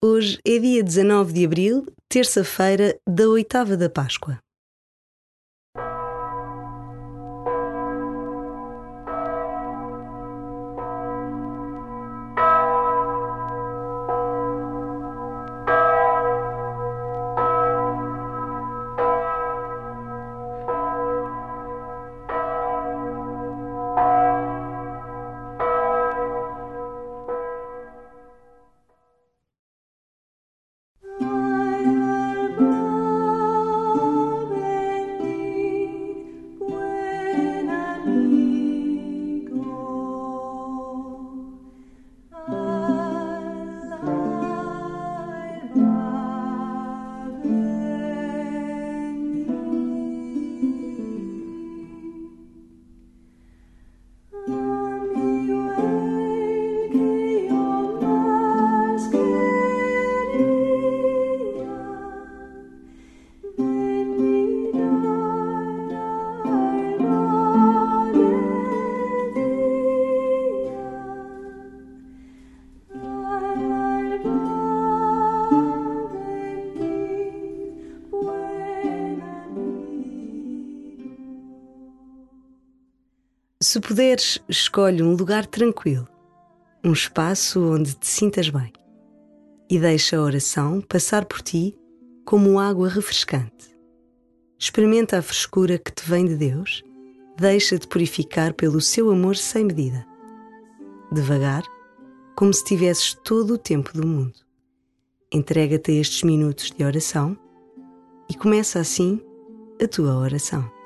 Hoje é dia 19 de abril, terça-feira da oitava da Páscoa. Se puderes, escolhe um lugar tranquilo, um espaço onde te sintas bem e deixa a oração passar por ti como água refrescante. Experimenta a frescura que te vem de Deus, deixa-te purificar pelo seu amor sem medida. Devagar, como se tivesses todo o tempo do mundo. Entrega-te a estes minutos de oração e começa assim a tua oração.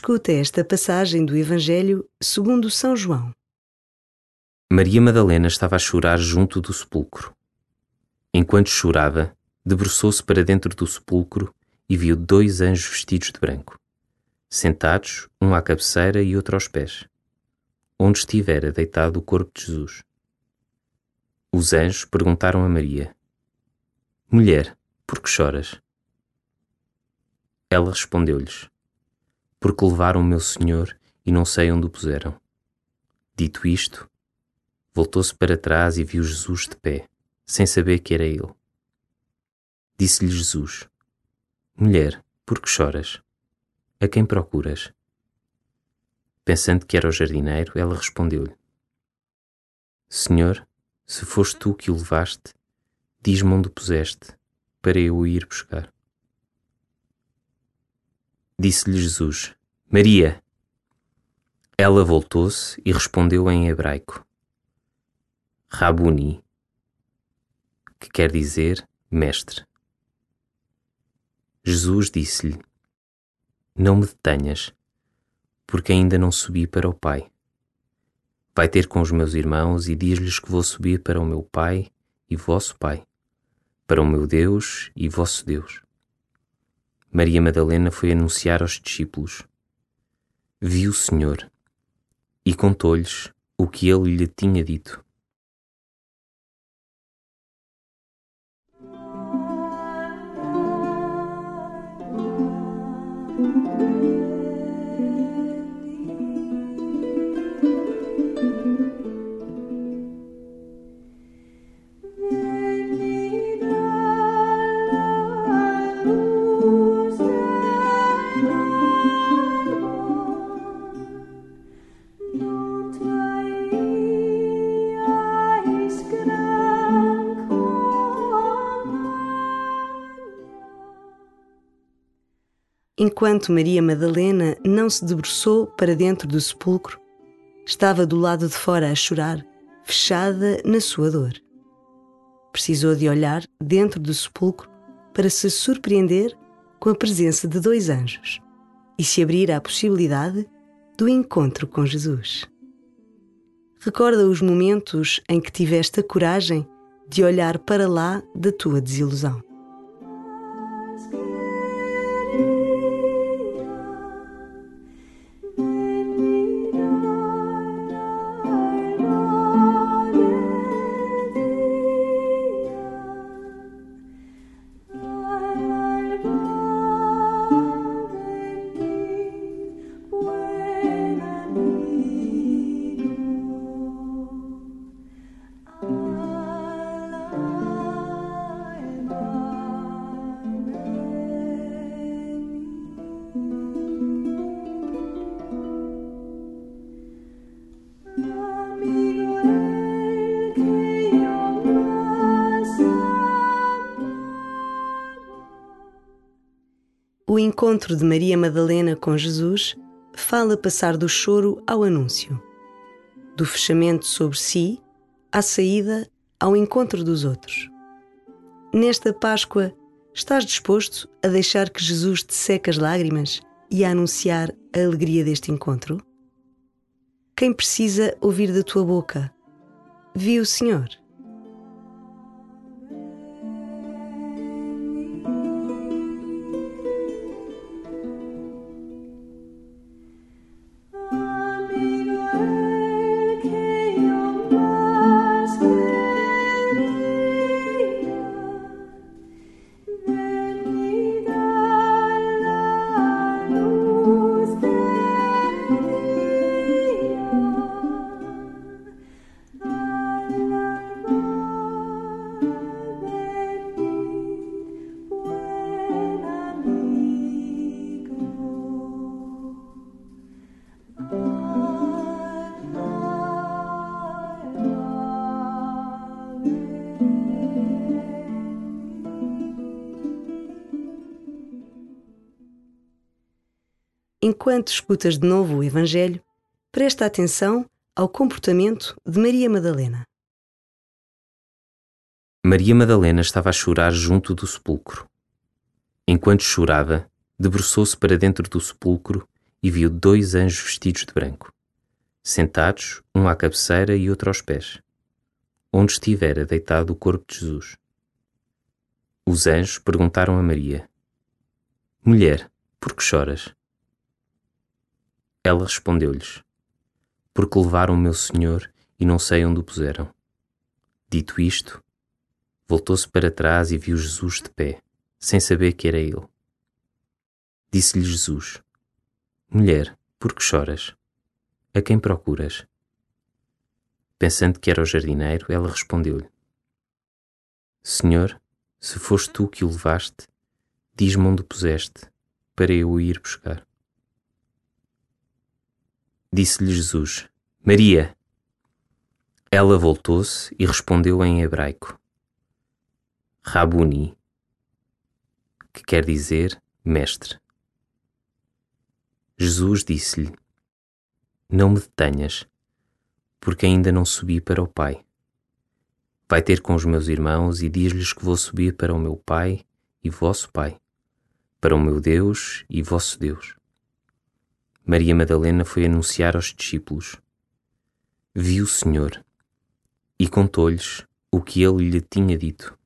Escuta esta passagem do Evangelho segundo São João. Maria Madalena estava a chorar junto do sepulcro. Enquanto chorava, debruçou-se para dentro do sepulcro e viu dois anjos vestidos de branco, sentados, um à cabeceira e outro aos pés, onde estivera deitado o corpo de Jesus. Os anjos perguntaram a Maria: Mulher, por que choras? Ela respondeu-lhes: porque levaram o meu senhor e não sei onde o puseram. Dito isto, voltou-se para trás e viu Jesus de pé, sem saber que era ele. Disse-lhe Jesus: Mulher, por que choras? A quem procuras? Pensando que era o jardineiro, ela respondeu-lhe: Senhor, se foste tu que o levaste, diz-me onde o puseste, para eu o ir buscar. Disse-lhe Jesus: Maria. Ela voltou-se e respondeu em hebraico: Rabuni, que quer dizer mestre. Jesus disse-lhe: Não me detenhas, porque ainda não subi para o Pai. Vai ter com os meus irmãos e diz-lhes que vou subir para o meu Pai e vosso Pai, para o meu Deus e vosso Deus. Maria Madalena foi anunciar aos discípulos. Viu o Senhor e contou-lhes o que ele lhe tinha dito. Enquanto Maria Madalena não se debruçou para dentro do sepulcro, estava do lado de fora a chorar, fechada na sua dor. Precisou de olhar dentro do sepulcro para se surpreender com a presença de dois anjos e se abrir à possibilidade do encontro com Jesus. Recorda os momentos em que tiveste a coragem de olhar para lá da tua desilusão. O encontro de Maria Madalena com Jesus fala passar do choro ao anúncio, do fechamento sobre si à saída ao encontro dos outros. Nesta Páscoa, estás disposto a deixar que Jesus te seque as lágrimas e a anunciar a alegria deste encontro? Quem precisa ouvir da tua boca? Viu o Senhor. Enquanto escutas de novo o Evangelho, presta atenção ao comportamento de Maria Madalena. Maria Madalena estava a chorar junto do sepulcro. Enquanto chorava, debruçou-se para dentro do sepulcro e viu dois anjos vestidos de branco, sentados, um à cabeceira e outro aos pés, onde estivera deitado o corpo de Jesus. Os anjos perguntaram a Maria: Mulher, por que choras? Ela respondeu-lhes: Porque levaram o meu senhor e não sei onde o puseram. Dito isto, voltou-se para trás e viu Jesus de pé, sem saber que era ele. Disse-lhe Jesus: Mulher, por que choras? A quem procuras? Pensando que era o jardineiro, ela respondeu-lhe: Senhor, se foste tu que o levaste, diz-me onde o puseste, para eu o ir buscar. Disse-lhe Jesus: Maria. Ela voltou-se e respondeu em hebraico: Rabuni, que quer dizer mestre. Jesus disse-lhe: Não me detenhas, porque ainda não subi para o Pai. Vai ter com os meus irmãos e diz-lhes que vou subir para o meu Pai e vosso Pai, para o meu Deus e vosso Deus. Maria Madalena foi anunciar aos discípulos. Viu o Senhor e contou-lhes o que ele lhe tinha dito.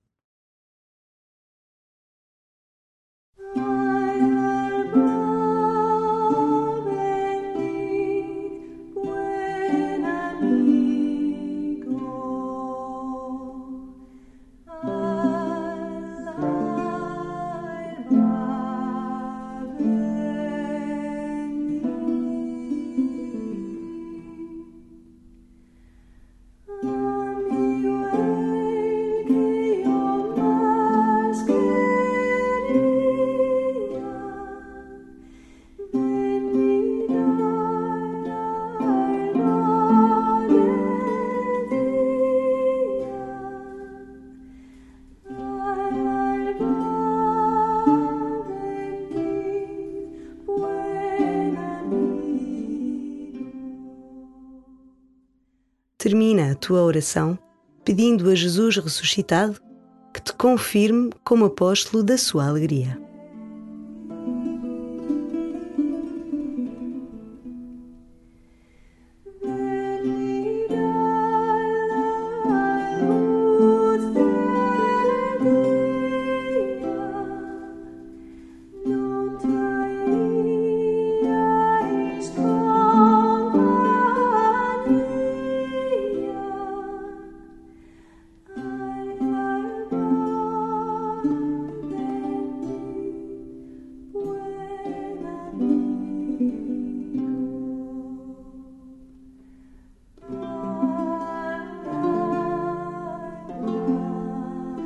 Tua oração, pedindo a Jesus ressuscitado que te confirme como apóstolo da sua alegria.